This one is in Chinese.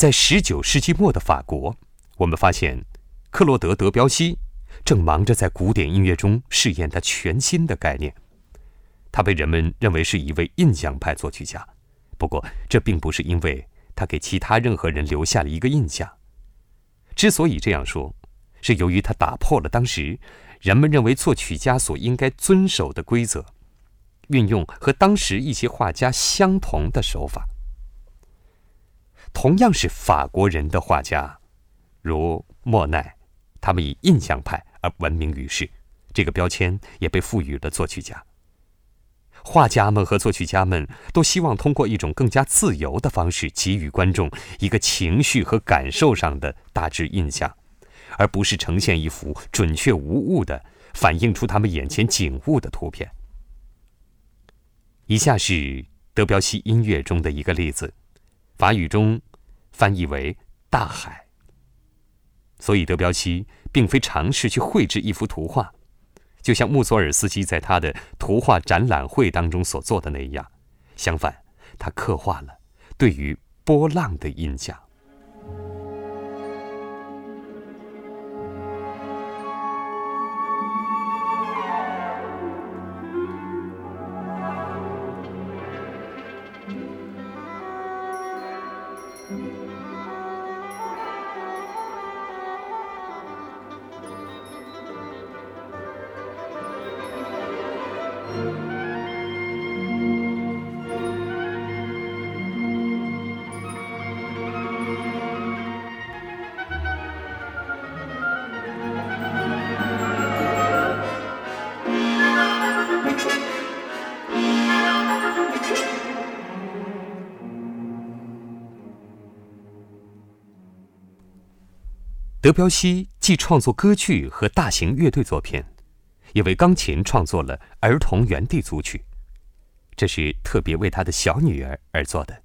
在十九世纪末的法国，我们发现克洛德·德彪西正忙着在古典音乐中试验他全新的概念。他被人们认为是一位印象派作曲家，不过这并不是因为他给其他任何人留下了一个印象。之所以这样说，是由于他打破了当时人们认为作曲家所应该遵守的规则，运用和当时一些画家相同的手法。同样是法国人的画家，如莫奈，他们以印象派而闻名于世，这个标签也被赋予了作曲家。画家们和作曲家们都希望通过一种更加自由的方式给予观众一个情绪和感受上的大致印象，而不是呈现一幅准确无误的反映出他们眼前景物的图片。以下是德彪西音乐中的一个例子。法语中翻译为“大海”，所以德彪西并非尝试去绘制一幅图画，就像穆索尔斯基在他的图画展览会当中所做的那样。相反，他刻画了对于波浪的印象。德彪西既创作歌剧和大型乐队作品，也为钢琴创作了儿童原地组曲，这是特别为他的小女儿而做的。